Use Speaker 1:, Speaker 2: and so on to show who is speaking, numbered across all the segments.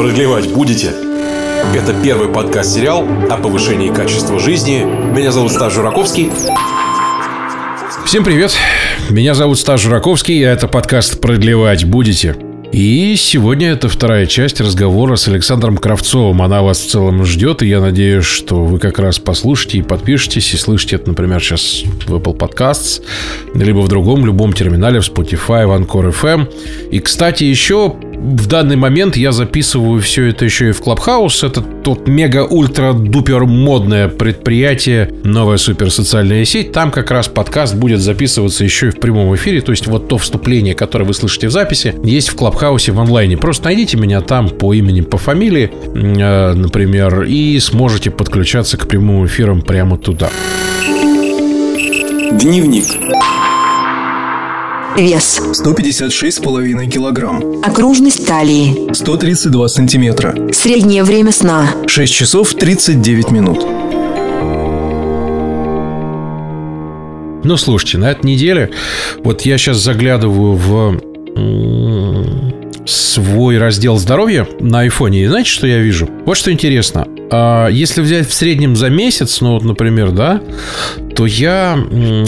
Speaker 1: Продлевать будете? Это первый подкаст-сериал о повышении качества жизни. Меня зовут Стас Жураковский.
Speaker 2: Всем привет! Меня зовут Стас Жураковский, и это подкаст «Продлевать будете?». И сегодня это вторая часть разговора с Александром Кравцовым. Она вас в целом ждет, и я надеюсь, что вы как раз послушаете и подпишетесь, и слышите это, например, сейчас в Apple Podcasts, либо в другом, любом терминале, в Spotify, в Anchor FM. И, кстати, еще в данный момент я записываю все это еще и в Clubhouse. Это тот мега-ультра-дупер модное предприятие, новая супер социальная сеть. Там как раз подкаст будет записываться еще и в прямом эфире. То есть вот то вступление, которое вы слышите в записи, есть в Clubhouse в онлайне. Просто найдите меня там по имени, по фамилии, э, например, и сможете подключаться к прямым эфирам прямо туда.
Speaker 1: Дневник.
Speaker 3: Вес.
Speaker 4: 156,5 килограмм.
Speaker 3: Окружность талии.
Speaker 4: 132 сантиметра.
Speaker 3: Среднее время сна.
Speaker 4: 6 часов 39 минут.
Speaker 2: Ну, слушайте, на этой неделе, вот я сейчас заглядываю в свой раздел здоровья на айфоне. И знаете, что я вижу? Вот что интересно. А, если взять в среднем за месяц, ну вот, например, да, то я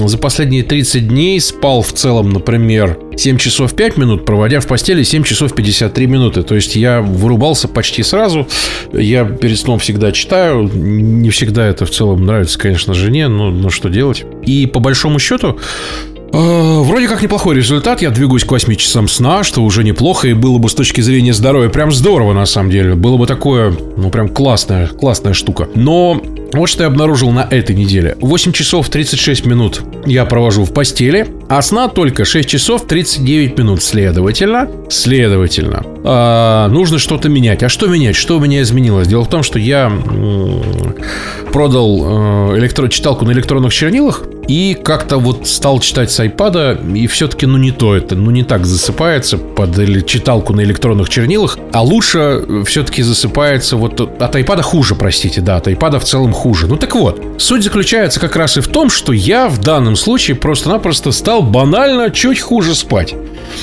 Speaker 2: за последние 30 дней спал в целом, например, 7 часов 5 минут, проводя в постели 7 часов 53 минуты. То есть я вырубался почти сразу. Я перед сном всегда читаю. Не всегда это в целом нравится, конечно, жене, но, но что делать. И по большому счету, вроде как неплохой результат. Я двигаюсь к 8 часам сна, что уже неплохо, и было бы с точки зрения здоровья прям здорово, на самом деле. Было бы такое, ну, прям классная, классная штука. Но вот что я обнаружил на этой неделе. 8 часов 36 минут я провожу в постели, а сна только 6 часов 39 минут. Следовательно, следовательно, э, нужно что-то менять. А что менять? Что у меня изменилось? Дело в том, что я э, продал э, электро читалку на электронных чернилах, и как-то вот стал читать с iPad, и все-таки, ну, не то это, ну, не так засыпается под читалку на электронных чернилах, а лучше э, все-таки засыпается вот от iPad хуже, простите, да, от iPad в целом хуже. Ну, так вот, суть заключается как раз и в том, что я в данном случае просто-напросто стал банально чуть хуже спать.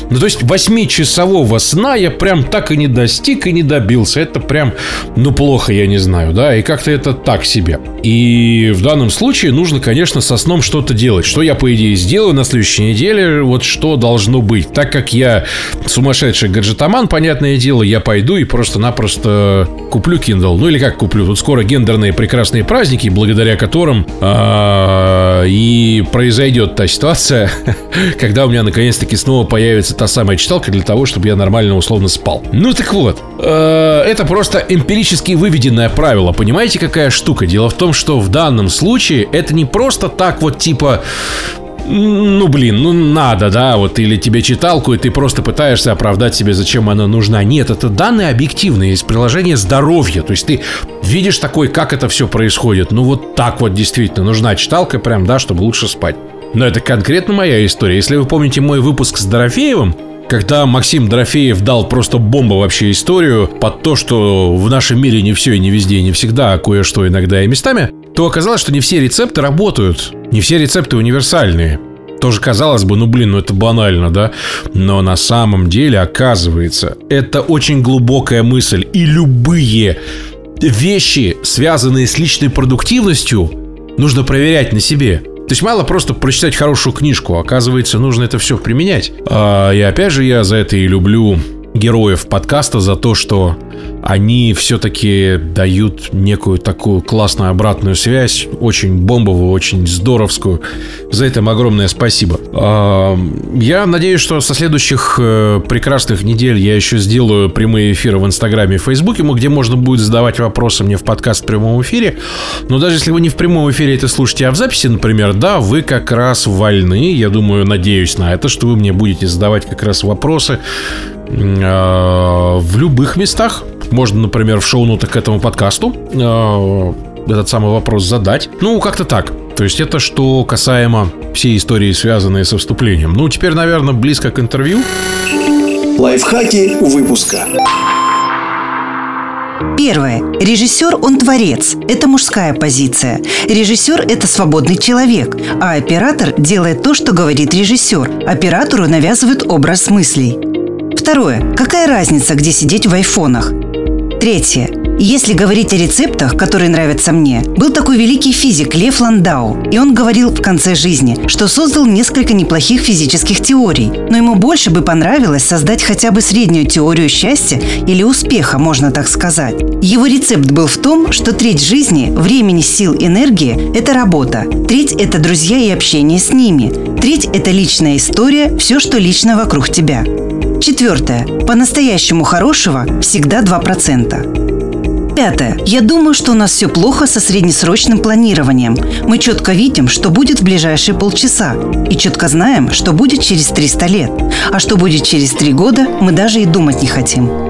Speaker 2: Ну, то есть 8-часового сна я прям так и не достиг и не добился. Это прям, ну, плохо, я не знаю, да, и как-то это так себе. И в данном случае нужно, конечно, со сном что-то делать. Что я, по идее, сделаю на следующей неделе, вот что должно быть. Так как я сумасшедший гаджетоман, понятное дело, я пойду и просто-напросто куплю Kindle. Ну, или как куплю? Тут скоро гендерные прекрасные праздники, благодаря которым а, и произойдет та ситуация, когда у меня наконец-таки снова появится та самая читалка для того, чтобы я нормально условно спал. Ну так вот, э, это просто эмпирически выведенное правило. Понимаете, какая штука? Дело в том, что в данном случае это не просто так вот типа ну, блин, ну надо, да, вот или тебе читалку, и ты просто пытаешься оправдать себе, зачем она нужна. Нет, это данные объективные из приложения здоровья. То есть ты видишь такой, как это все происходит. Ну, вот так вот действительно нужна читалка, прям, да, чтобы лучше спать. Но это конкретно моя история. Если вы помните мой выпуск с Дорофеевым, когда Максим Дорофеев дал просто бомбу вообще историю под то, что в нашем мире не все и не везде, и не всегда, а кое-что иногда и местами, то оказалось, что не все рецепты работают. Не все рецепты универсальные. Тоже казалось бы, ну блин, ну это банально, да? Но на самом деле, оказывается, это очень глубокая мысль. И любые вещи, связанные с личной продуктивностью, нужно проверять на себе. То есть мало просто прочитать хорошую книжку, оказывается, нужно это все применять. А, и опять же, я за это и люблю героев подкаста за то, что они все-таки дают некую такую классную обратную связь, очень бомбовую, очень здоровскую. За это им огромное спасибо. Я надеюсь, что со следующих э, прекрасных недель я еще сделаю прямые эфиры в Инстаграме и Фейсбуке, где можно будет задавать вопросы мне в подкаст в прямом эфире. Но даже если вы не в прямом эфире это слушаете, а в записи, например, да, вы как раз вольны, я думаю, надеюсь на это, что вы мне будете задавать как раз вопросы в любых местах. Можно, например, в шоу-нотах к этому подкасту а, этот самый вопрос задать. Ну, как-то так. То есть это что касаемо всей истории, связанной со вступлением. Ну, теперь, наверное, близко к интервью.
Speaker 1: Лайфхаки выпуска.
Speaker 3: Первое. Режиссер, он творец. Это мужская позиция. Режиссер – это свободный человек, а оператор делает то, что говорит режиссер. Оператору навязывают образ мыслей. Второе. Какая разница, где сидеть в айфонах? Третье. Если говорить о рецептах, которые нравятся мне, был такой великий физик Лев Ландау, и он говорил в конце жизни, что создал несколько неплохих физических теорий, но ему больше бы понравилось создать хотя бы среднюю теорию счастья или успеха, можно так сказать. Его рецепт был в том, что треть жизни, времени, сил, энергии – это работа, треть – это друзья и общение с ними, треть – это личная история, все, что лично вокруг тебя. Четвертое. По-настоящему хорошего всегда 2%. Пятое. Я думаю, что у нас все плохо со среднесрочным планированием. Мы четко видим, что будет в ближайшие полчаса. И четко знаем, что будет через 300 лет. А что будет через 3 года, мы даже и думать не хотим.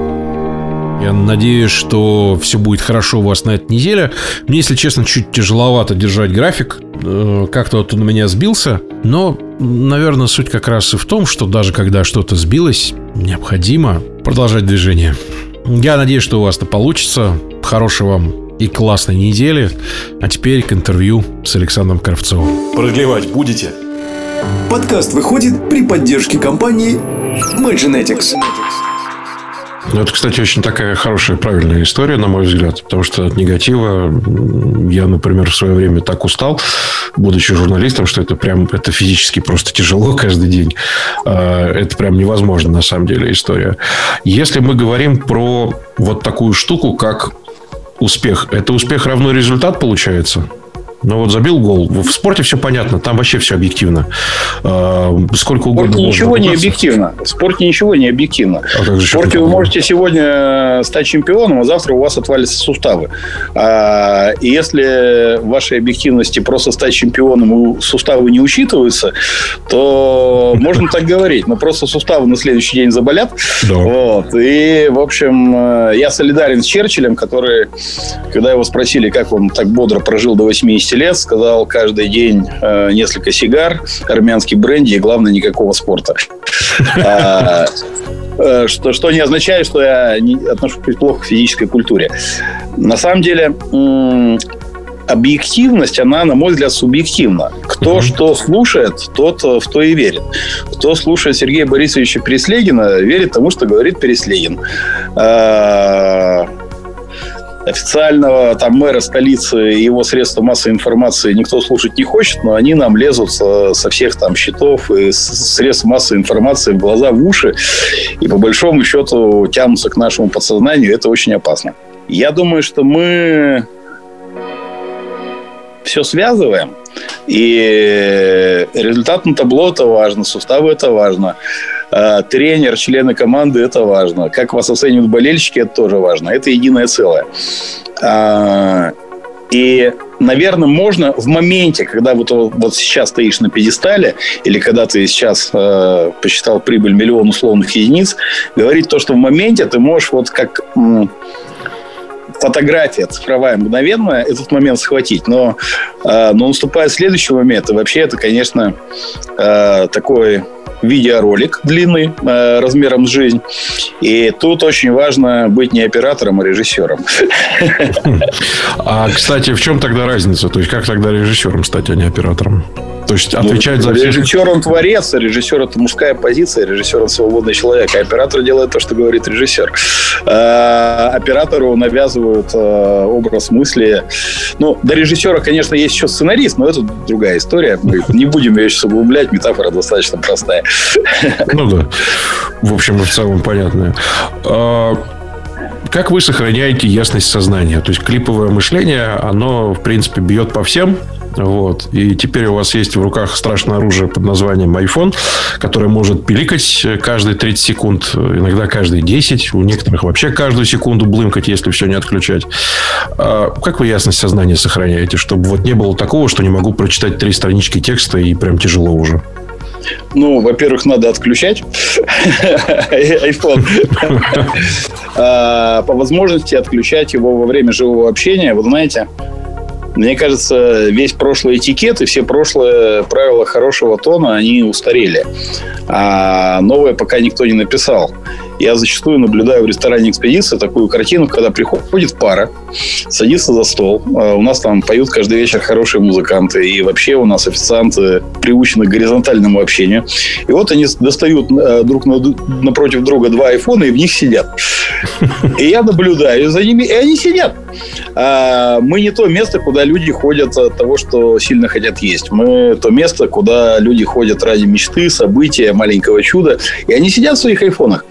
Speaker 2: Я надеюсь, что все будет хорошо у вас на этой неделе. Мне, если честно, чуть тяжеловато держать график. Э, как-то вот он у меня сбился. Но, наверное, суть как раз и в том, что даже когда что-то сбилось, необходимо продолжать движение. Я надеюсь, что у вас это получится. Хорошей вам и классной недели. А теперь к интервью с Александром Кравцовым.
Speaker 1: Продлевать будете?
Speaker 4: Подкаст выходит при поддержке компании Magenetics.
Speaker 2: Ну, это, кстати, очень такая хорошая, правильная история, на мой взгляд. Потому что от негатива я, например, в свое время так устал, будучи журналистом, что это прям это физически просто тяжело каждый день. А, это прям невозможно, на самом деле, история. Если мы говорим про вот такую штуку, как успех, это успех равно результат получается? Ну вот забил гол. В спорте все понятно, там вообще все объективно. А, сколько угодно.
Speaker 5: В спорте ничего не объективно. В спорте ничего не объективно. А в спорте вы можете сегодня стать чемпионом, а завтра у вас отвалятся суставы. А, если в вашей объективности просто стать чемпионом и суставы не учитываются, то можно так говорить. Но просто суставы на следующий день заболят. Да. Вот. И, в общем, э, я солидарен с Черчиллем, который, когда его спросили, как он так бодро прожил до 80 50 лет, сказал каждый день э, несколько сигар, армянский бренди и, главное, никакого спорта. А, э, что, что не означает, что я отношусь плохо к физической культуре. На самом деле, объективность, она, на мой взгляд, субъективна. Кто mm-hmm. что слушает, тот в то и верит. Кто слушает Сергея Борисовича Переслегина, верит тому, что говорит Переслегин. Официального там мэра столицы и его средства массовой информации никто слушать не хочет, но они нам лезут со, со всех там счетов и средств массовой информации в глаза, в уши, и по большому счету тянутся к нашему подсознанию. Это очень опасно. Я думаю, что мы все связываем. И результат на табло это важно, суставы это важно. А, тренер, члены команды, это важно. Как вас оценивают болельщики, это тоже важно. Это единое целое. А, и, наверное, можно в моменте, когда вот, вот сейчас стоишь на пьедестале, или когда ты сейчас э, посчитал прибыль миллион условных единиц, говорить то, что в моменте ты можешь вот как фотография цифровая мгновенная этот момент схватить. Но, э, но наступает следующий момент, и вообще это, конечно, э, такой видеоролик длинный, э, размером с жизнь. И тут очень важно быть не оператором, а режиссером.
Speaker 2: А, кстати, в чем тогда разница? То есть, как тогда режиссером стать, а не оператором? То есть отвечать ну, за
Speaker 5: всех... Режиссер он творец, а режиссер это мужская позиция, режиссер он свободный человек, а оператор делает то, что говорит режиссер. А, оператору навязывают а, образ мысли. Ну, до режиссера, конечно, есть еще сценарист, но это другая история. Мы не будем ее сейчас углублять, метафора достаточно простая.
Speaker 2: Ну да. В общем, в целом понятная. Как вы сохраняете ясность сознания? То есть клиповое мышление, оно, в принципе, бьет по всем, вот. И теперь у вас есть в руках страшное оружие под названием iPhone, которое может пиликать каждые 30 секунд, иногда каждые 10, у некоторых вообще каждую секунду блымкать, если все не отключать. А как вы ясность сознания сохраняете, чтобы вот не было такого, что не могу прочитать три странички текста и прям тяжело уже?
Speaker 5: Ну, во-первых, надо отключать iPhone. А, по возможности отключать его во время живого общения. Вы знаете, мне кажется, весь прошлый этикет и все прошлые правила хорошего тона, они устарели. А новое пока никто не написал. Я зачастую наблюдаю в ресторане экспедиции такую картину, когда приходит пара, садится за стол. А у нас там поют каждый вечер хорошие музыканты. И вообще у нас официанты приучены к горизонтальному общению. И вот они достают э, друг напротив друга два айфона и в них сидят. И я наблюдаю за ними, и они сидят. А мы не то место, куда люди ходят от того, что сильно хотят есть. Мы то место, куда люди ходят ради мечты, события, маленького чуда. И они сидят в своих айфонах.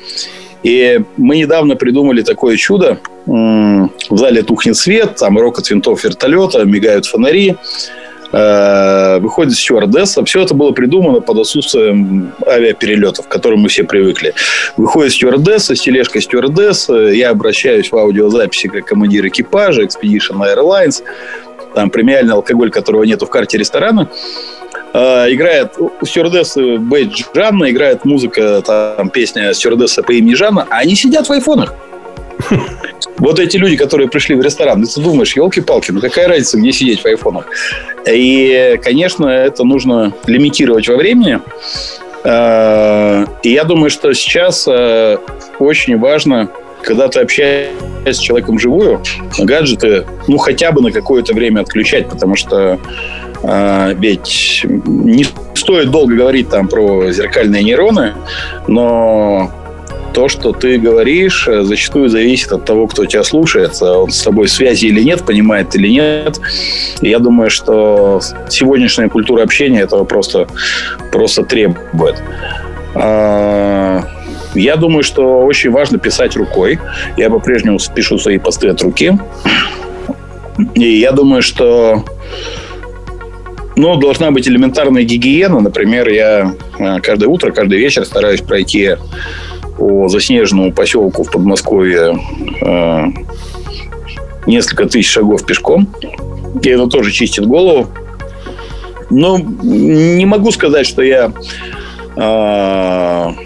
Speaker 5: И мы недавно придумали такое чудо. В зале тухнет свет, там рок от винтов вертолета, мигают фонари. Э, выходит стюардесса. Все это было придумано под отсутствием авиаперелетов, к которым мы все привыкли. Выходит стюардесса с тележкой стюардессы. Я обращаюсь в аудиозаписи как командир экипажа Expedition Airlines. Там премиальный алкоголь, которого нету в карте ресторана. Э, играет у стюардессы бейдж Жанна, играет музыка, там песня стюардесса по имени Жанна, а они сидят в айфонах. Вот эти люди, которые пришли в ресторан, ты думаешь, елки-палки, ну какая разница, где сидеть в айфонах? И, конечно, это нужно лимитировать во времени. Э, и я думаю, что сейчас э, очень важно, когда ты общаешься с человеком живую, гаджеты, ну, хотя бы на какое-то время отключать, потому что э, ведь не стоит долго говорить там про зеркальные нейроны, но то, что ты говоришь, э, зачастую зависит от того, кто тебя слушает. Он с тобой в связи или нет, понимает или нет. Я думаю, что сегодняшняя культура общения этого просто, просто требует. Я думаю, что очень важно писать рукой. Я по-прежнему пишу свои посты от руки. И я думаю, что ну, должна быть элементарная гигиена. Например, я э, каждое утро, каждый вечер стараюсь пройти по заснеженному поселку в Подмосковье э, несколько тысяч шагов пешком. И это тоже чистит голову. Но не могу сказать, что я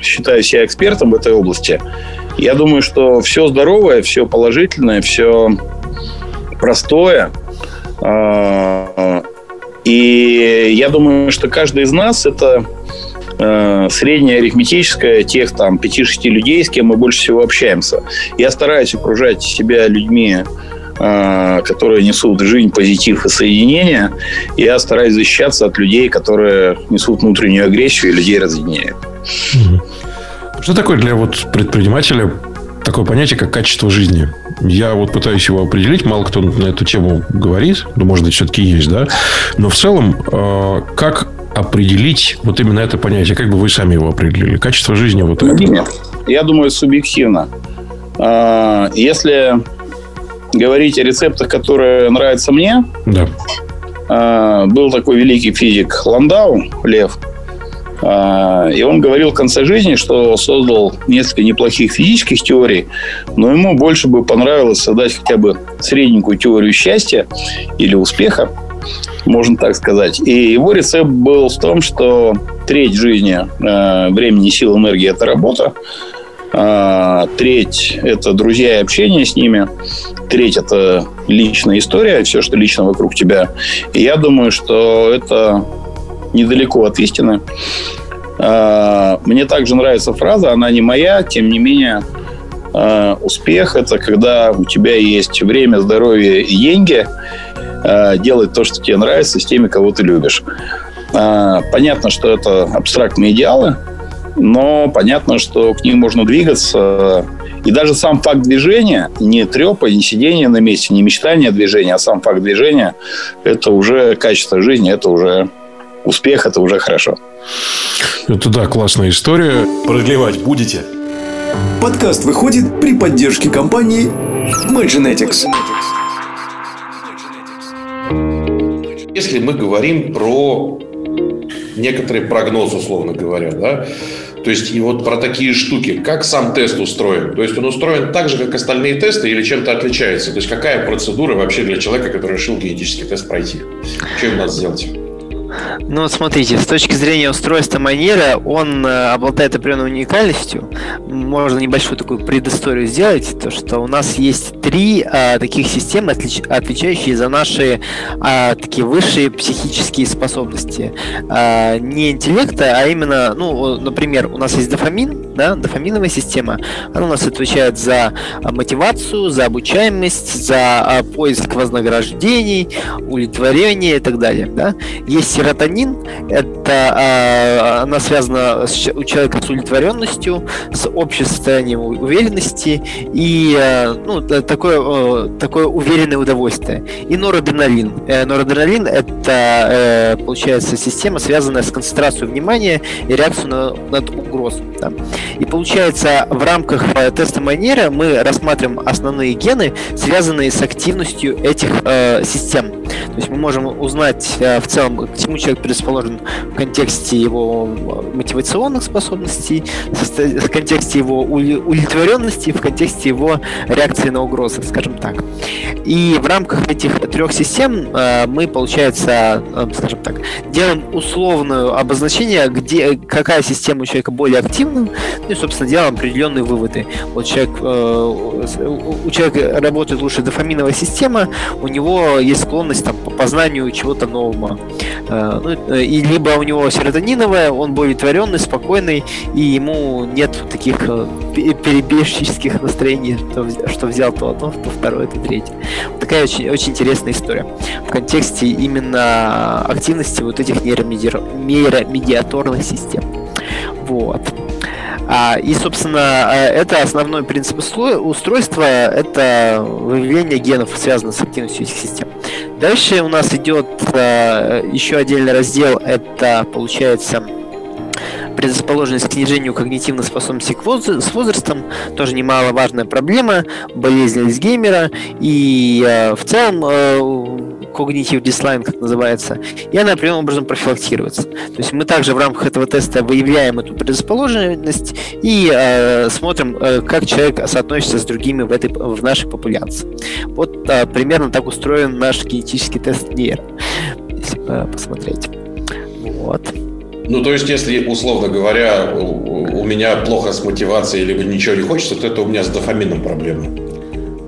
Speaker 5: считаю себя экспертом в этой области. Я думаю, что все здоровое, все положительное, все простое. Э, и я думаю, что каждый из нас это э, средняя арифметическая тех там 5-6 людей, с кем мы больше всего общаемся. Я стараюсь окружать себя людьми, которые несут жизнь, позитив и соединение. Я стараюсь защищаться от людей, которые несут внутреннюю агрессию и людей разъединяют.
Speaker 2: Что такое для вот предпринимателя такое понятие, как качество жизни? Я вот пытаюсь его определить. Мало кто на эту тему говорит. Ну, может быть, все-таки есть, да? Но в целом, э, как определить вот именно это понятие? Как бы вы сами его определили? Качество жизни вот это?
Speaker 5: Нет, я думаю, субъективно. А, если говорить о рецептах, которые нравятся мне,
Speaker 2: да.
Speaker 5: А, был такой великий физик Ландау, Лев, а, и он говорил в конце жизни, что создал несколько неплохих физических теорий, но ему больше бы понравилось создать хотя бы средненькую теорию счастья или успеха, можно так сказать. И его рецепт был в том, что треть жизни, э, времени, сил, энергии – это работа. А, треть – это друзья и общение с ними. Треть – это личная история, все, что лично вокруг тебя. И я думаю, что это недалеко от истины. А, мне также нравится фраза, она не моя, тем не менее, а, успех – это когда у тебя есть время, здоровье и деньги – делать то, что тебе нравится, с теми, кого ты любишь. Понятно, что это абстрактные идеалы, но понятно, что к ним можно двигаться. И даже сам факт движения, не трепа, не сидение на месте, не мечтание движения, а сам факт движения, это уже качество жизни, это уже успех, это уже хорошо.
Speaker 2: Это да, классная история.
Speaker 1: Продлевать будете?
Speaker 4: Подкаст выходит при поддержке компании Maginetics.
Speaker 1: Если мы говорим про некоторые прогнозы, условно говоря, да, то есть и вот про такие штуки, как сам тест устроен? То есть он устроен так же, как остальные тесты или чем-то отличается? То есть какая процедура вообще для человека, который решил генетический тест пройти? Что им надо сделать?
Speaker 6: Ну, смотрите, с точки зрения устройства манера, он э, обладает определенной уникальностью. Можно небольшую такую предысторию сделать, то что у нас есть три э, таких системы, отлич, отвечающие за наши э, такие высшие психические способности. Э, не интеллекта, а именно, ну, например, у нас есть дофамин, да, дофаминовая система, она у нас отвечает за а, мотивацию, за обучаемость, за а, поиск вознаграждений, удовлетворение и так далее. Да. Есть серотонин, это а, она связана с, у человека с удовлетворенностью, с общим состоянием уверенности и ну, такое, такое уверенное удовольствие. И норадреналин. Э, норадреналин это э, получается система, связанная с концентрацией внимания и реакцией на, на угрозу. Да. И получается, в рамках э, теста Майнера мы рассматриваем основные гены, связанные с активностью этих систем. То есть мы можем узнать в целом, к чему человек предрасположен в контексте его мотивационных способностей, в контексте его удовлетворенности, в контексте его реакции на угрозы, скажем так. И в рамках этих трех систем э, мы, получается, э, скажем так, делаем условное обозначение, где какая система у человека более активна, ну и, собственно, делаем определенные выводы. Вот человек, у человека работает лучше дофаминовая система, у него есть склонность там, по познанию чего-то нового. Ну, и либо у него серотониновая, он более творенный, спокойный, и ему нет таких перебежческих настроений, что взял то одно, то второе, то третье. Такая очень, очень интересная история в контексте именно активности вот этих нейромедиаторных систем. Вот. А, и, собственно, э, это основной принцип устройства, это выявление генов, связанных с активностью этих систем. Дальше у нас идет э, еще отдельный раздел, это, получается, предрасположенность к снижению когнитивных способностей с возрастом, тоже немаловажная проблема, болезнь Альцгеймера, и в целом когнитив дислайн, как называется, и она определенным образом профилактируется. То есть мы также в рамках этого теста выявляем эту предрасположенность и э, смотрим, э, как человек соотносится с другими в, этой, в нашей популяции. Вот э, примерно так устроен наш генетический тест нейро, если э, посмотреть. Вот.
Speaker 1: Ну, то есть, если, условно говоря, у меня плохо с мотивацией, либо ничего не хочется, то это у меня с дофамином проблема.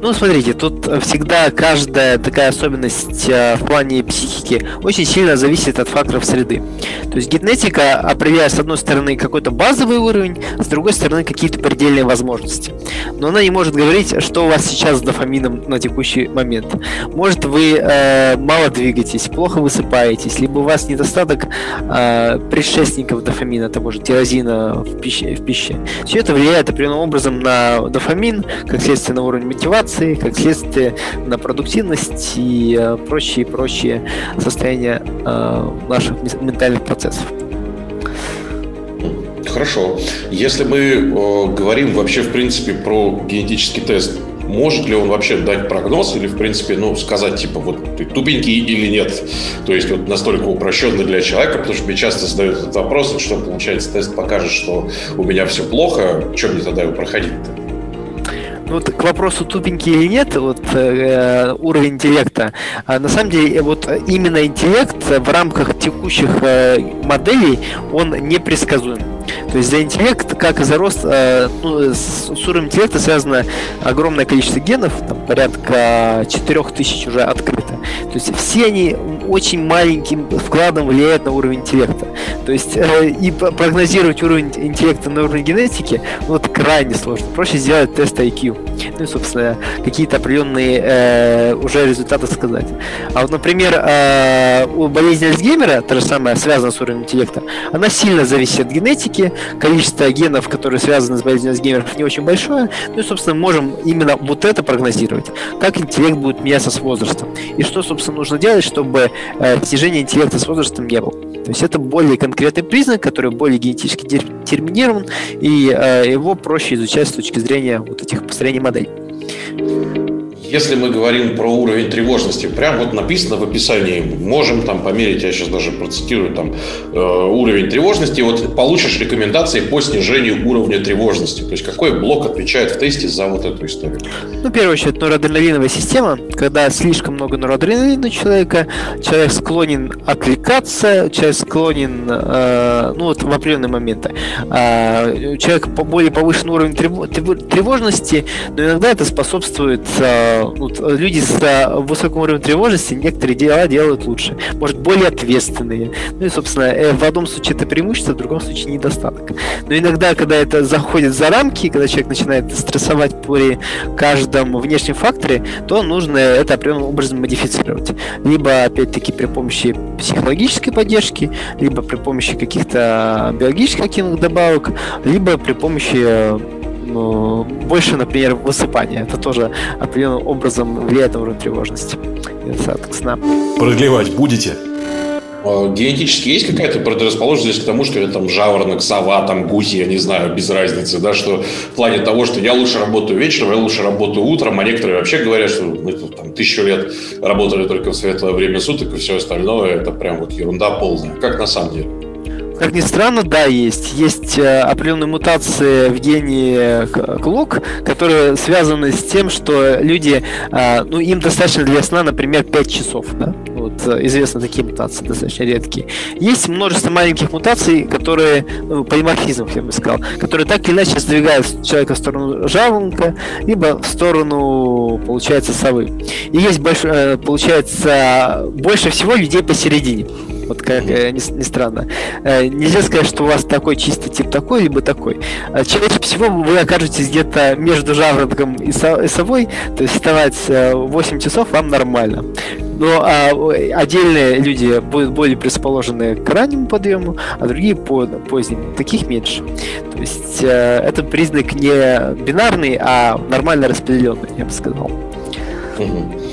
Speaker 6: Ну, смотрите, тут всегда каждая такая особенность э, в плане психики очень сильно зависит от факторов среды. То есть генетика определяет, с одной стороны, какой-то базовый уровень, с другой стороны, какие-то предельные возможности. Но она не может говорить, что у вас сейчас с дофамином на текущий момент. Может, вы э, мало двигаетесь, плохо высыпаетесь, либо у вас недостаток э, предшественников дофамина, того же тирозина в пище, в пище. Все это влияет определенным образом на дофамин, как следствие на уровень мотивации, мотивации, как следствие на продуктивность и э, прочие прочие состояния э, наших ментальных процессов.
Speaker 1: Хорошо. Если мы э, говорим вообще, в принципе, про генетический тест, может ли он вообще дать прогноз или, в принципе, ну, сказать, типа, вот ты тупенький или нет? То есть, вот настолько упрощенно для человека, потому что мне часто задают этот вопрос, что, получается, тест покажет, что у меня все плохо, что мне тогда его проходить-то?
Speaker 6: Вот к вопросу тупенький или нет, вот э, уровень интеллекта. А на самом деле, вот именно интеллект в рамках текущих э, моделей он непредсказуем. То есть за интеллект, как и за рост, э, ну, с, с уровнем интеллекта связано огромное количество генов, там порядка 4000 уже открыто. То есть все они очень маленьким вкладом влияют на уровень интеллекта. То есть э, и прогнозировать уровень интеллекта на уровне генетики ну, вот крайне сложно. Проще сделать тест IQ. Ну и, собственно, какие-то определенные э, уже результаты сказать. А вот, например, э, у болезни Альцгеймера, та же самая, связана с уровнем интеллекта, она сильно зависит от генетики, количество генов, которые связаны с болезнью Альцгеймера, не очень большое. Ну и, собственно, можем именно вот это прогнозировать. Как интеллект будет меняться с возрастом. И что, собственно, нужно делать, чтобы э, снижение интеллекта с возрастом не было. То есть это более конкретный признак, который более генетически терминирован, и э, его проще изучать с точки зрения вот этих построений моделей.
Speaker 1: Если мы говорим про уровень тревожности, прям вот написано в описании, можем там померить, я сейчас даже процитирую там э, уровень тревожности, вот получишь рекомендации по снижению уровня тревожности. То есть какой блок отвечает в тесте за вот эту историю?
Speaker 6: Ну, в первую очередь, норадреналиновая система, когда слишком много норадреналина у человека, человек склонен отвлекаться, человек склонен, э, ну вот в определенные моменты, э, человек по более повышенный уровень тревожности, но иногда это способствует э, вот, люди с э, высоким уровнем тревожности некоторые дела делают лучше, может, более ответственные. Ну и, собственно, э, в одном случае это преимущество, в другом случае недостаток. Но иногда, когда это заходит за рамки, когда человек начинает стрессовать при каждом внешнем факторе, то нужно это определенным образом модифицировать. Либо, опять-таки, при помощи психологической поддержки, либо при помощи каких-то биологических активных добавок, либо при помощи больше, например, высыпания. Это тоже определенным образом влияет на уровень тревожности. Недостаток сна.
Speaker 2: Продлевать будете? А, генетически есть какая-то предрасположенность к тому, что я там жаворонок, сова, там гуси, я не знаю, без разницы, да, что в плане того, что я лучше работаю вечером, я лучше работаю утром, а некоторые вообще говорят, что мы тут там тысячу лет работали только в светлое время суток, и все остальное это прям вот ерунда полная. Как на самом деле?
Speaker 6: Как ни странно, да, есть. Есть э, определенные мутации в гене клук, которые связаны с тем, что люди, э, ну, им достаточно для сна, например, 5 часов, да? Вот э, известны такие мутации, достаточно редкие. Есть множество маленьких мутаций, которые, ну, полиморфизмов, я бы сказал, которые так или иначе сдвигают человека в сторону жаворонка, либо в сторону, получается, совы. И есть, больше, получается, больше всего людей посередине. Вот как э, ни, ни странно. Э, нельзя сказать, что у вас такой чистый тип такой, либо такой. Э, чаще всего вы окажетесь где-то между жаворонком и, со, совой, то есть вставать 8 часов вам нормально. Но а, отдельные люди будут более предположены к раннему подъему, а другие по позднему. Таких меньше. То есть э, это признак не бинарный, а нормально распределенный, я бы сказал.
Speaker 2: Угу.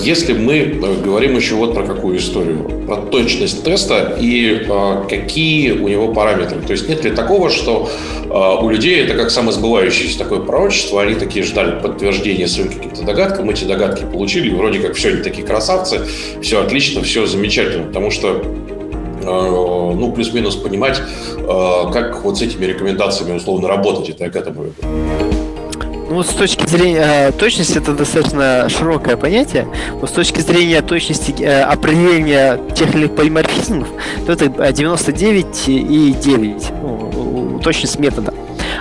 Speaker 2: Если мы э, говорим еще вот про какую историю, про точность теста и э, какие у него параметры. То есть нет ли такого, что у людей это как самосбывающееся такое пророчество, они такие ждали подтверждения своим каким-то догадкам, эти догадки получили, вроде как все, они такие красавцы, все отлично, все замечательно, потому что ну, плюс-минус понимать, как вот с этими рекомендациями условно работать, это я к этому веду.
Speaker 6: Ну, с точки зрения э, точности это достаточно широкое понятие. Но с точки зрения точности э, определения тех или иных полиморфизмов, то это 99,9 ну, точность метода.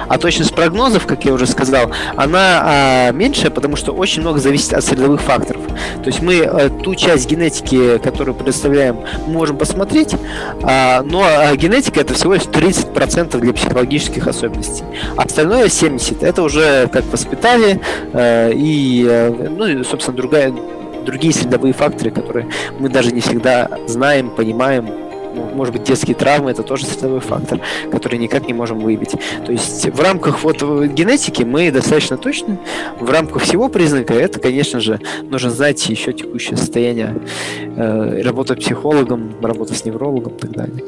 Speaker 6: А точность прогнозов, как я уже сказал, она а, меньшая, потому что очень много зависит от средовых факторов. То есть мы а, ту часть генетики, которую предоставляем, можем посмотреть, а, но а, генетика это всего лишь 30% для психологических особенностей. Остальное 70% это уже как воспитали а, и, а, ну, собственно, другая другие средовые факторы, которые мы даже не всегда знаем, понимаем, может быть, детские травмы, это тоже средовой фактор, который никак не можем выявить. То есть в рамках вот генетики мы достаточно точны, в рамках всего признака это, конечно же, нужно знать еще текущее состояние, э, работа психологом, работа с неврологом и так далее.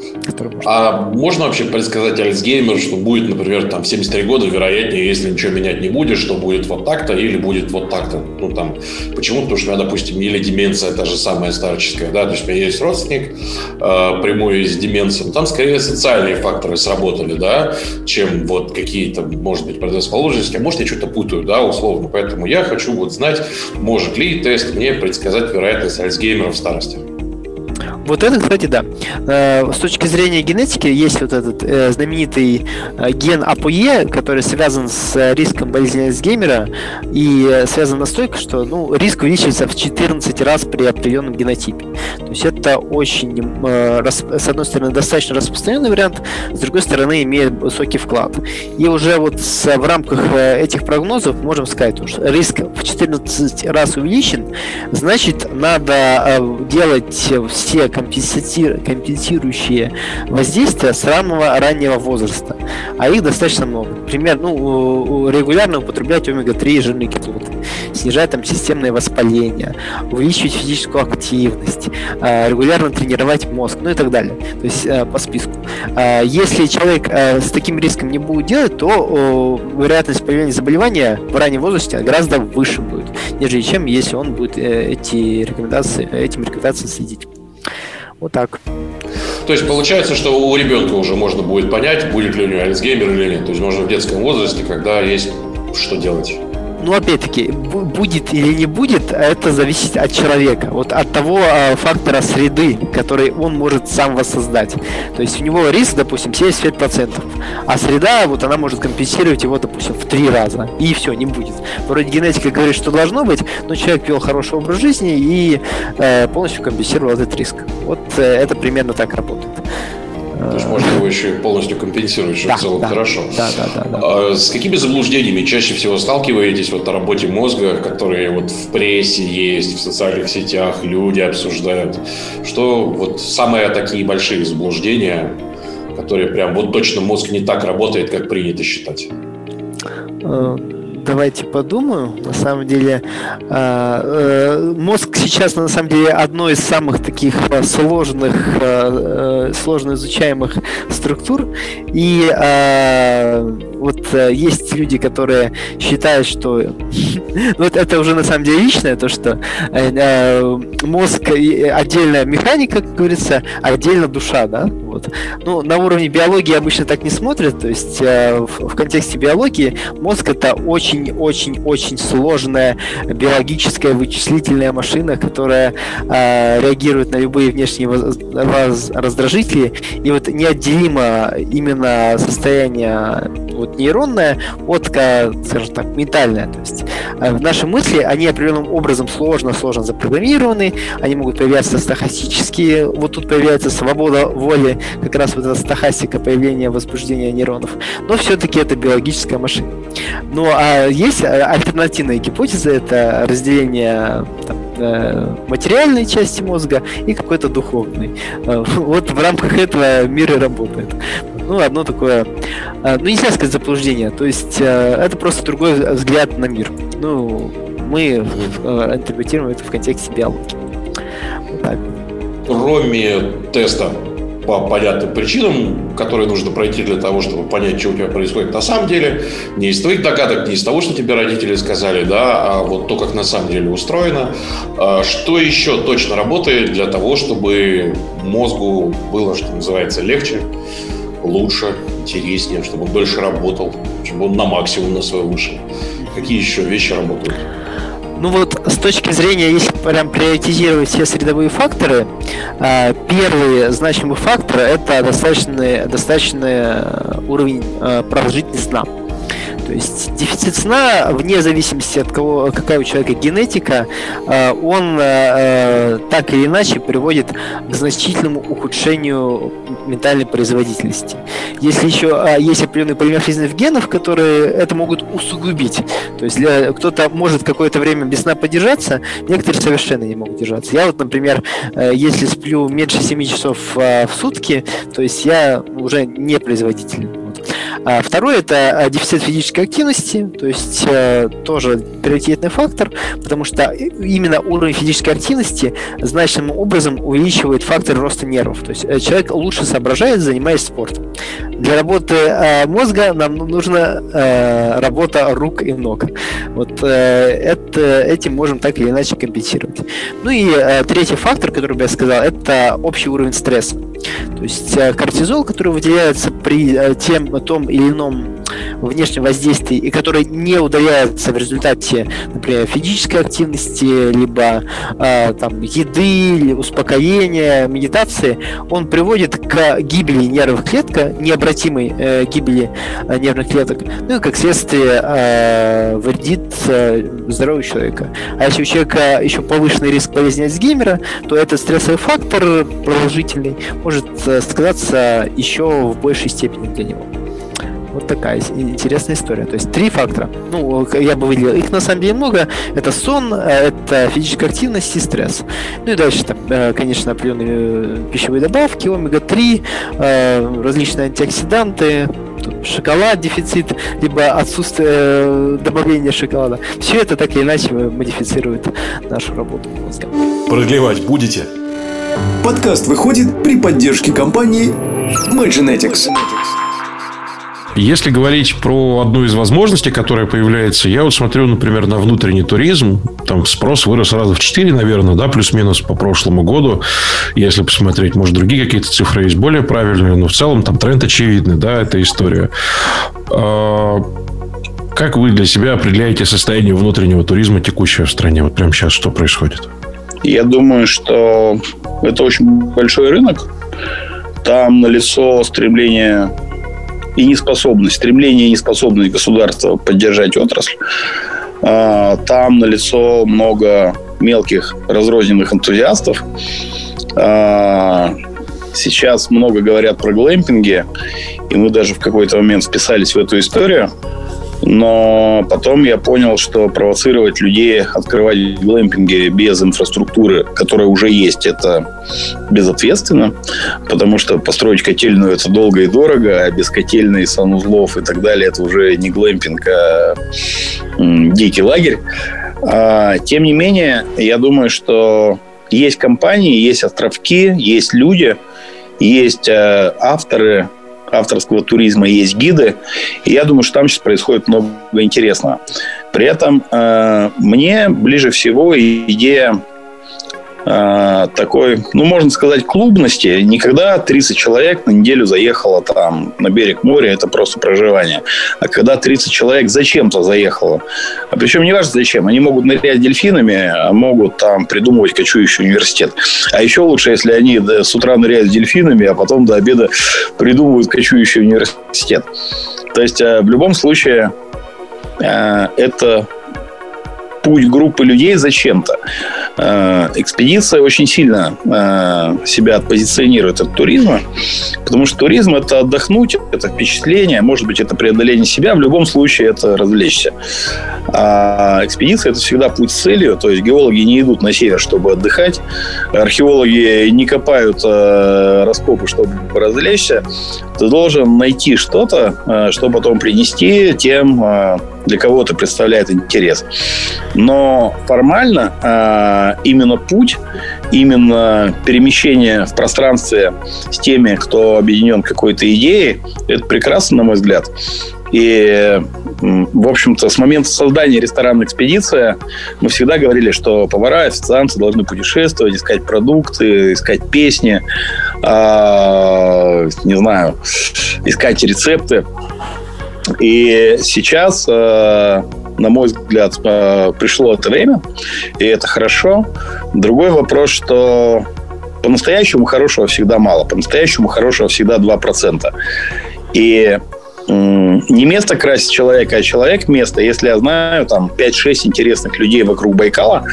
Speaker 2: Можно... А можно вообще предсказать Альцгеймер, что будет, например, там в 73 года, вероятнее, если ничего менять не будет, что будет вот так-то или будет вот так-то? Ну, там, почему? Потому что у меня, допустим, или деменция та же самая старческая, да, то есть у меня есть родственник, э, прямой с деменцией, там скорее социальные факторы сработали, да, чем вот какие-то, может быть, предрасположенности, а может, я что-то путаю, да, условно. Поэтому я хочу вот знать, может ли тест мне предсказать вероятность Альцгеймера в старости.
Speaker 6: Вот это, кстати, да. Э, с точки зрения генетики есть вот этот э, знаменитый э, ген АПОЕ, который связан с риском болезни Альцгеймера и связан настолько, что ну, риск увеличивается в 14 раз при определенном генотипе. Есть это очень, с одной стороны, достаточно распространенный вариант, с другой стороны, имеет высокий вклад. И уже вот в рамках этих прогнозов можем сказать, что риск в 14 раз увеличен, значит, надо делать все компенсирующие воздействия с самого раннего возраста. А их достаточно много. Например, ну, регулярно употреблять омега-3 жирные кислоты, снижать там системное воспаление, увеличивать физическую активность, регулярно тренировать мозг, ну и так далее. То есть а, по списку. А, если человек с таким риском не будет делать, то вероятность появления заболевания в раннем возрасте гораздо выше будет, нежели чем если он будет э, эти рекомендации, этим рекомендациям следить. Вот так.
Speaker 2: То есть получается, что у ребенка уже можно будет понять, будет ли у него Альцгеймер или нет. То есть можно в детском возрасте, когда есть что делать.
Speaker 6: Ну, опять-таки, будет или не будет, это зависит от человека. Вот от того э, фактора среды, который он может сам воссоздать. То есть у него риск, допустим, 75%, а среда, вот она может компенсировать его, допустим, в три раза. И все, не будет. Вроде генетика говорит, что должно быть, но человек вел хороший образ жизни и э, полностью компенсировал этот риск. Вот э, это примерно так работает.
Speaker 1: То есть можно его еще полностью компенсировать, что
Speaker 6: да,
Speaker 1: в целом
Speaker 6: да,
Speaker 1: хорошо.
Speaker 6: Да, да, да, да.
Speaker 1: А с какими заблуждениями чаще всего сталкиваетесь вот о работе мозга, которые вот в прессе есть, в социальных сетях люди обсуждают? Что вот самые такие большие заблуждения, которые прям вот точно мозг не так работает, как принято считать?
Speaker 6: Давайте подумаю. На самом деле, э, э, мозг сейчас на самом деле одно из самых таких э, сложных, э, э, сложно изучаемых структур. И вот э, есть люди, которые считают, что вот это уже на самом деле личное, то что э, э, мозг отдельная механика, как говорится, отдельно душа, да. Вот. Ну, на уровне биологии обычно так не смотрят, то есть э, в, в контексте биологии мозг это очень-очень-очень сложная биологическая вычислительная машина, которая э, реагирует на любые внешние воз- воз- раздражители, и вот неотделимо именно состояние вот нейронное от, ка- скажем так, ментальное. То есть э, наши мысли, они определенным образом сложно-сложно запрограммированы, они могут появляться стахастические, вот тут появляется свобода воли, как раз вот эта стахастика появления возбуждения нейронов, но все-таки это биологическая машина. Ну а есть э, альтернативная гипотеза, это разделение там, э, материальной части мозга и какой-то духовной. Вот в рамках этого мир и работает. Ну, одно такое, э, ну, нельзя сказать заблуждение, то есть э, это просто другой взгляд на мир. Ну, мы э, интерпретируем это в контексте биологии. Вот так.
Speaker 1: Кроме теста по понятным причинам, которые нужно пройти для того, чтобы понять, что у тебя происходит на самом деле, не из твоих догадок, не из того, что тебе родители сказали, да, а вот то, как на самом деле устроено. А Что еще точно работает для того, чтобы мозгу было, что называется, легче, лучше, интереснее, чтобы он дольше работал, чтобы он на максимум на свой вышел? Какие еще вещи работают?
Speaker 6: Ну вот с точки зрения, если прям приоритизировать все средовые факторы, э, первый значимый фактор это достаточный, достаточный уровень э, продолжительности сна. То есть дефицит сна, вне зависимости от того, какая у человека генетика, э, он э, так или иначе приводит к значительному ухудшению ментальной производительности. Если еще э, есть определенные полиморфизмы генов, которые это могут усугубить. То есть кто-то может какое-то время без сна подержаться, некоторые совершенно не могут держаться. Я вот, например, э, если сплю меньше 7 часов э, в сутки, то есть я уже не производитель. А второй это э, дефицит физической активности, то есть э, тоже приоритетный фактор, потому что именно уровень физической активности значительным образом увеличивает фактор роста нервов. То есть э, человек лучше соображает, занимаясь спортом. Для работы э, мозга нам нужна э, работа рук и ног. Вот э, это, этим можем так или иначе компенсировать. Ну и третий фактор, который бы я сказал, это общий уровень стресса. То есть кортизол, который выделяется при тем, том или ином внешнем воздействии и который не удаляется в результате, например, физической активности, либо э, там еды, или успокоения, медитации, он приводит к гибели нервных клеток, необратимой э, гибели э, нервных клеток, ну и как следствие э, вредит э, здоровью человека. А если у человека еще повышенный риск болезни Альцгеймера, то этот стрессовый фактор продолжительный может э, сказаться еще в большей степени для него. Вот такая интересная история. То есть три фактора. Ну, я бы выделил. Их на самом деле много. Это сон, э, это физическая активность и стресс. Ну и дальше там, э, конечно, определенные э, пищевые добавки, омега-3, э, различные антиоксиданты, шоколад, дефицит, либо отсутствие добавления шоколада. Все это так или иначе модифицирует нашу работу мозга.
Speaker 4: Продлевать будете? Подкаст выходит при поддержке компании Mygenetics.
Speaker 2: Если говорить про одну из возможностей, которая появляется, я вот смотрю, например, на внутренний туризм. Там спрос вырос раза в 4, наверное, да, плюс-минус по прошлому году. Если посмотреть, может, другие какие-то цифры есть более правильные, но в целом там тренд очевидный, да, эта история. А, как вы для себя определяете состояние внутреннего туризма текущего в стране? Вот прямо сейчас что происходит?
Speaker 5: Я думаю, что это очень большой рынок. Там налицо стремление и неспособность, стремление и неспособность государства поддержать отрасль. А, там налицо много мелких разрозненных энтузиастов. А, сейчас много говорят про глэмпинги, и мы даже в какой-то момент вписались в эту историю. Но потом я понял, что провоцировать людей открывать глэмпинги без инфраструктуры, которая уже есть, это безответственно, потому что построить котельную это долго и дорого, а без котельной, санузлов и так далее это уже не глэмпинг, а дикий лагерь. А, тем не менее, я думаю, что есть компании, есть островки, есть люди, есть э, авторы, авторского туризма есть гиды. И я думаю, что там сейчас происходит много интересного. При этом э, мне ближе всего идея такой, ну, можно сказать, клубности. Никогда 30 человек на неделю заехало там на берег моря, это просто проживание. А когда 30 человек зачем-то заехало, а причем не важно зачем, они могут нырять дельфинами, а могут там придумывать кочующий университет. А еще лучше, если они с утра ныряют дельфинами, а потом до обеда придумывают кочующий университет. То есть, э, в любом случае, э, это путь группы людей зачем-то. Э, экспедиция очень сильно э, себя позиционирует от туризма, потому что туризм – это отдохнуть, это впечатление, может быть, это преодоление себя, в любом случае это развлечься. А экспедиция – это всегда путь с целью, то есть геологи не идут на север, чтобы отдыхать, археологи не копают э, раскопы, чтобы развлечься. Ты должен найти что-то, что потом принести тем, для кого это представляет интерес. Но формально э, именно путь, именно перемещение в пространстве с теми, кто объединен какой-то идеей, это прекрасно, на мой взгляд. И, в общем-то, с момента создания ресторанной экспедиции мы всегда говорили, что повара, официанты должны путешествовать, искать продукты, искать песни, э, не знаю, искать рецепты. И сейчас, э, на мой взгляд, э, пришло это время, и это хорошо. Другой вопрос, что по-настоящему хорошего всегда мало, по-настоящему хорошего всегда 2%. И не место красит человека, а человек место. Если я знаю там 5-6 интересных людей вокруг Байкала,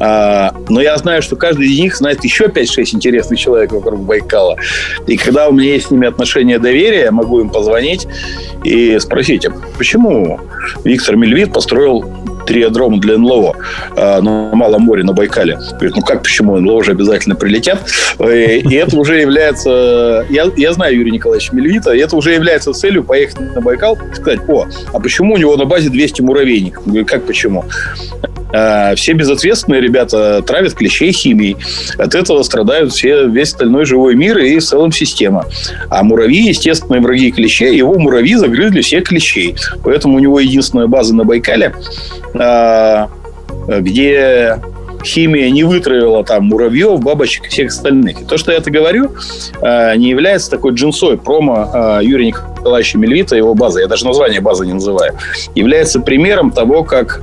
Speaker 5: а, но я знаю, что каждый из них знает еще 5-6 интересных человек вокруг Байкала. И когда у меня есть с ними отношения доверия, я могу им позвонить и спросить, а почему Виктор Мельвит построил триадрома для НЛО э, на Малом море, на Байкале. Говорит, ну как, почему? НЛО уже обязательно прилетят. Э, и это уже является... Я, я знаю Юрия Николаевича Мельвита, и это уже является целью поехать на Байкал и сказать, о, а почему у него на базе 200 муравейников? Говорит, как почему? А, все безответственные ребята травят клещей химией. От этого страдают все, весь остальной живой мир и в целом система. А муравьи, естественные враги клещей, его муравьи загрызли все клещей. Поэтому у него единственная база на Байкале, а, где химия не вытравила там муравьев, бабочек и всех остальных. И то, что я это говорю, а, не является такой джинсой промо Юрия Николаевича Мельвита, его базы, я даже название базы не называю, является примером того, как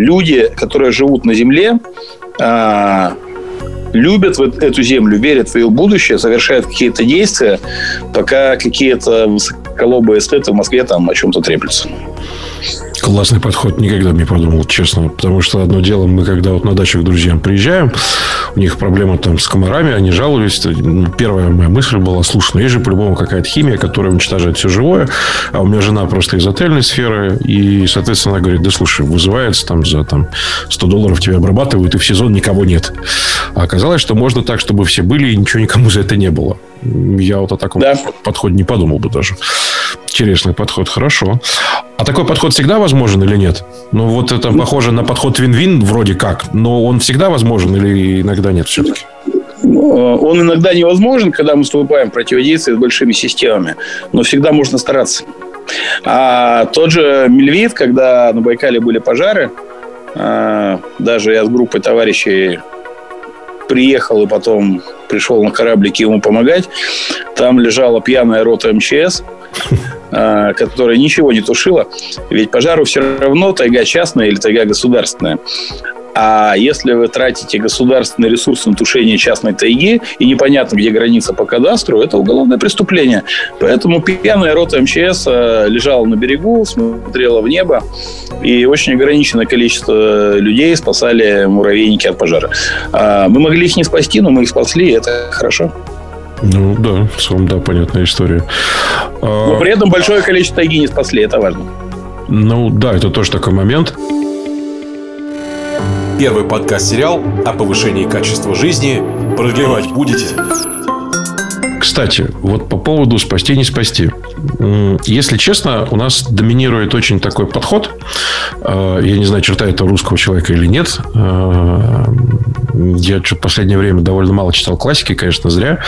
Speaker 5: люди, которые живут на Земле, а, любят эту землю, верят в ее будущее, совершают какие-то действия, пока какие-то высоколобые эстеты в Москве там о чем-то треплются.
Speaker 2: Классный подход, никогда не подумал, честно. Потому что одно дело, мы когда вот на дачу к друзьям приезжаем, у них проблема там с комарами, они жаловались. Первая моя мысль была, слушай, ну есть же по-любому какая-то химия, которая уничтожает все живое, а у меня жена просто из отельной сферы, и, соответственно, она говорит, да слушай, вызывается там за там, 100 долларов тебя обрабатывают, и в сезон никого нет. А оказалось, что можно так, чтобы все были, и ничего никому за это не было. Я вот о таком да. подходе не подумал бы даже. Интересный подход, хорошо. А такой подход всегда возможен или нет? Ну, вот это похоже на подход вин-вин вроде как, но он всегда возможен или иногда нет все-таки?
Speaker 5: Ну, он иногда невозможен, когда мы вступаем в противодействие с большими системами, но всегда можно стараться. А тот же Мельвит, когда на Байкале были пожары, а, даже я с группой товарищей приехал и потом пришел на кораблике ему помогать. Там лежала пьяная рота МЧС. э, которая ничего не тушила. Ведь пожару все равно тайга частная или тайга государственная. А если вы тратите государственный ресурс на тушение частной тайги, и непонятно, где граница по кадастру, это уголовное преступление. Поэтому пьяная рота МЧС э, лежала на берегу, смотрела в небо, и очень ограниченное количество людей спасали муравейники от пожара. А мы могли их не спасти, но мы их спасли, и это хорошо.
Speaker 2: Ну да, в целом, да, понятная история.
Speaker 5: Но при этом большое количество тайги не спасли, это важно.
Speaker 2: Ну да, это тоже такой момент.
Speaker 4: Первый подкаст-сериал о повышении качества жизни. Продлевать будете?
Speaker 2: Кстати, вот по поводу спасти, не спасти. Если честно, у нас доминирует очень такой подход. Э, я не знаю, черта это русского человека или нет. Э, я что-то в последнее время довольно мало читал классики, конечно, зря.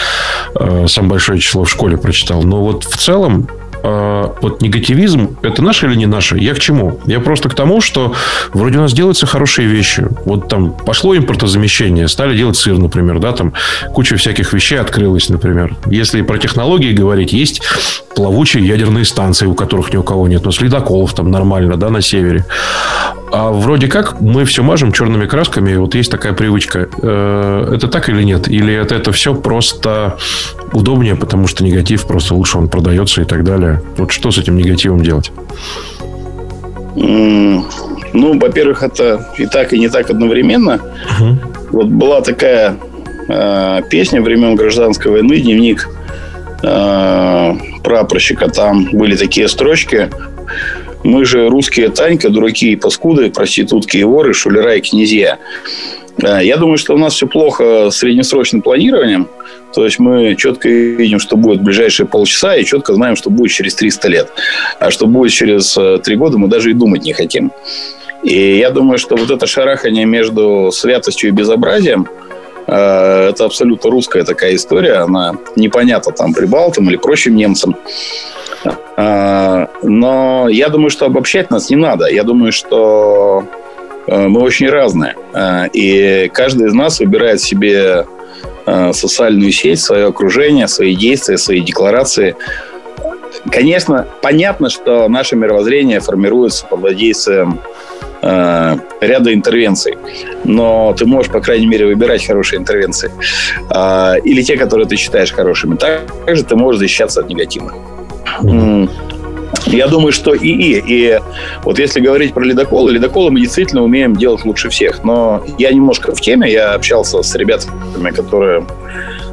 Speaker 2: Э, Самое большое число в школе прочитал. Но вот в целом а, вот негативизм, это наше или не наше? Я к чему? Я просто к тому, что вроде у нас делаются хорошие вещи. Вот там пошло импортозамещение, стали делать сыр, например, да, там куча всяких вещей открылась, например. Если про технологии говорить, есть плавучие ядерные станции, у которых ни у кого нет, но с ледоколов там нормально, да, на севере. А вроде как мы все мажем черными красками, и вот есть такая привычка. Э, это так или нет? Или это, это все просто удобнее, потому что негатив просто лучше он продается и так далее? Вот что с этим негативом делать?
Speaker 5: Ну, во-первых, это и так, и не так одновременно. Угу. Вот была такая э, песня времен гражданской войны, дневник э, прапорщика. Там были такие строчки. Мы же русские Танька, дураки и паскуды, проститутки и воры, шулера и князья. Э, я думаю, что у нас все плохо с среднесрочным планированием. То есть мы четко видим, что будет в ближайшие полчаса, и четко знаем, что будет через 300 лет. А что будет через 3 э, года, мы даже и думать не хотим. И я думаю, что вот это шарахание между святостью и безобразием, э, это абсолютно русская такая история. Она непонятна там прибалтам или прочим немцам. Но я думаю, что обобщать нас не надо. Я думаю, что мы очень разные. Э, и каждый из нас выбирает себе э, социальную сеть, свое окружение, свои действия, свои декларации. Конечно, понятно, что наше мировоззрение формируется под воздействием ряда интервенций. Но ты можешь, по крайней мере, выбирать хорошие интервенции. Или те, которые ты считаешь хорошими. Также ты можешь защищаться от негативных. Mm-hmm. Я думаю, что и, и. И вот если говорить про ледоколы, ледоколы мы действительно умеем делать лучше всех. Но я немножко в теме, я общался с ребятами, которые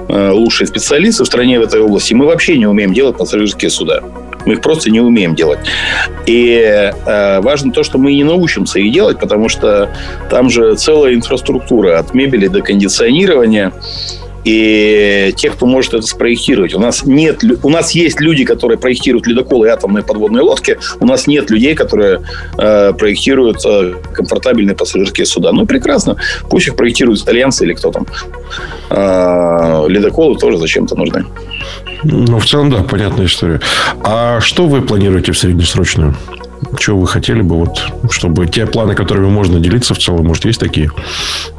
Speaker 5: э, лучшие специалисты в стране в этой области. Мы вообще не умеем делать пассажирские суда. Мы их просто не умеем делать. И э, важно то, что мы не научимся их делать, потому что там же целая инфраструктура от мебели до кондиционирования и те, кто может это спроектировать. У нас, нет, у нас есть люди, которые проектируют ледоколы и атомные подводные лодки. У нас нет людей, которые э, проектируют э, комфортабельные пассажирские суда. Ну, прекрасно. Пусть их проектируют итальянцы или кто там. Э, ледоколы тоже зачем-то нужны.
Speaker 2: Ну, в целом, да, понятная история. А что вы планируете в среднесрочную? Что вы хотели бы, вот, чтобы те планы, которыми можно делиться в целом, может, есть такие?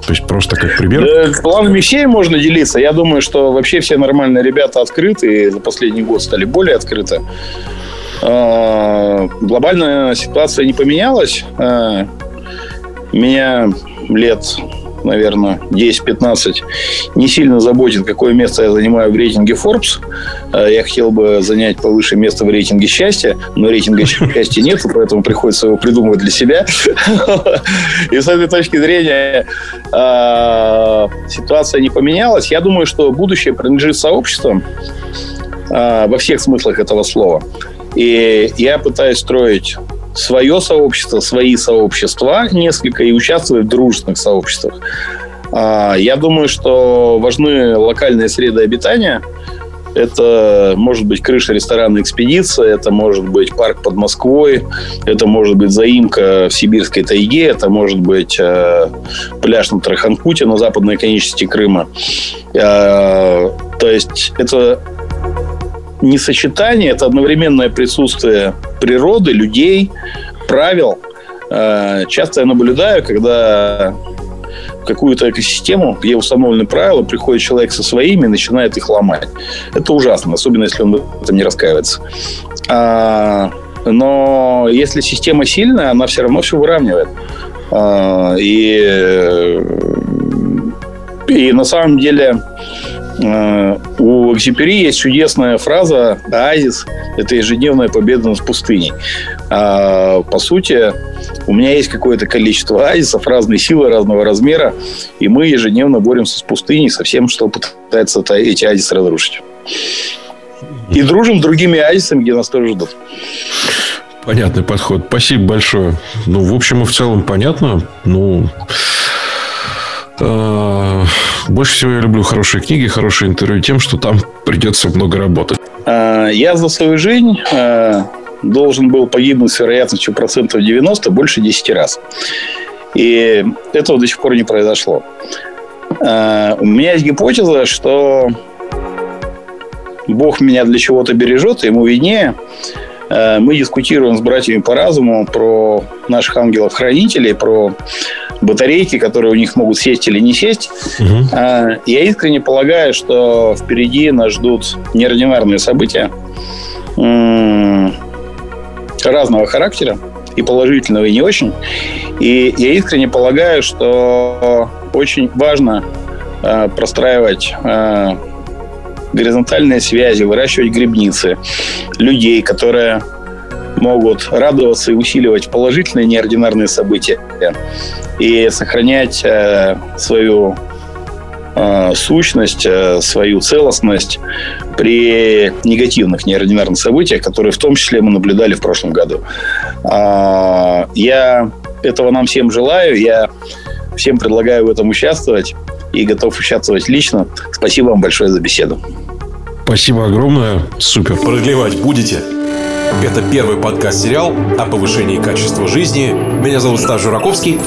Speaker 2: То есть, просто как пример?
Speaker 5: Да, планами всеми можно делиться. Я думаю, что вообще все нормальные ребята открыты, и за последний год стали более открыты. А, глобальная ситуация не поменялась. А, меня лет наверное, 10-15, не сильно заботит, какое место я занимаю в рейтинге Forbes. Э, я хотел бы занять повыше место в рейтинге счастья, но рейтинга счастья нет, поэтому приходится его придумывать для себя. И с этой точки зрения э, ситуация не поменялась. Я думаю, что будущее принадлежит сообществам э, во всех смыслах этого слова. И я пытаюсь строить свое сообщество, свои сообщества несколько и участвовать в дружественных сообществах. А, я думаю, что важны локальные среды обитания. Это может быть крыша ресторана «Экспедиция», это может быть парк под Москвой, это может быть заимка в сибирской тайге, это может быть э, пляж на Траханкуте на западной конечности Крыма. Э, то есть это не сочетание, это одновременное присутствие природы, людей, правил. Э, часто я наблюдаю, когда в какую-то экосистему, где установлены правила, приходит человек со своими и начинает их ломать. Это ужасно, особенно если он в этом не раскаивается. А, но если система сильная, она все равно все выравнивает. А, и, и на самом деле у Экзюпери есть чудесная фраза «Оазис – это ежедневная победа над пустыней». А, по сути, у меня есть какое-то количество оазисов разной силы, разного размера, и мы ежедневно боремся с пустыней, со всем, что пытается эти оазисы разрушить. И дружим с другими оазисами, где нас тоже ждут.
Speaker 2: Понятный подход. Спасибо большое. Ну, в общем и в целом понятно. Ну, э, больше всего я люблю хорошие книги, хорошие интервью тем, что там придется много работать.
Speaker 5: А, я за свою жизнь а, должен был погибнуть с вероятностью процентов 90 больше 10 раз. И этого до сих пор не произошло. У меня есть гипотеза, что Бог меня для чего-то бережет, ему виднее. Мы дискутируем с братьями по разуму про наших ангелов-хранителей, про батарейки, которые у них могут сесть или не сесть. Угу. Я искренне полагаю, что впереди нас ждут неординарные события разного характера, и положительного, и не очень. И я искренне полагаю, что очень важно а, простраивать горизонтальные связи, выращивать грибницы, людей, которые могут радоваться и усиливать положительные неординарные события и сохранять э, свою э, сущность, э, свою целостность при негативных неординарных событиях, которые в том числе мы наблюдали в прошлом году. А, я этого нам всем желаю. Я всем предлагаю в этом участвовать и готов участвовать лично. Спасибо вам большое за беседу.
Speaker 2: Спасибо огромное. Супер.
Speaker 4: Продлевать будете? Это первый подкаст-сериал о повышении качества жизни. Меня зовут Стас Жураковский.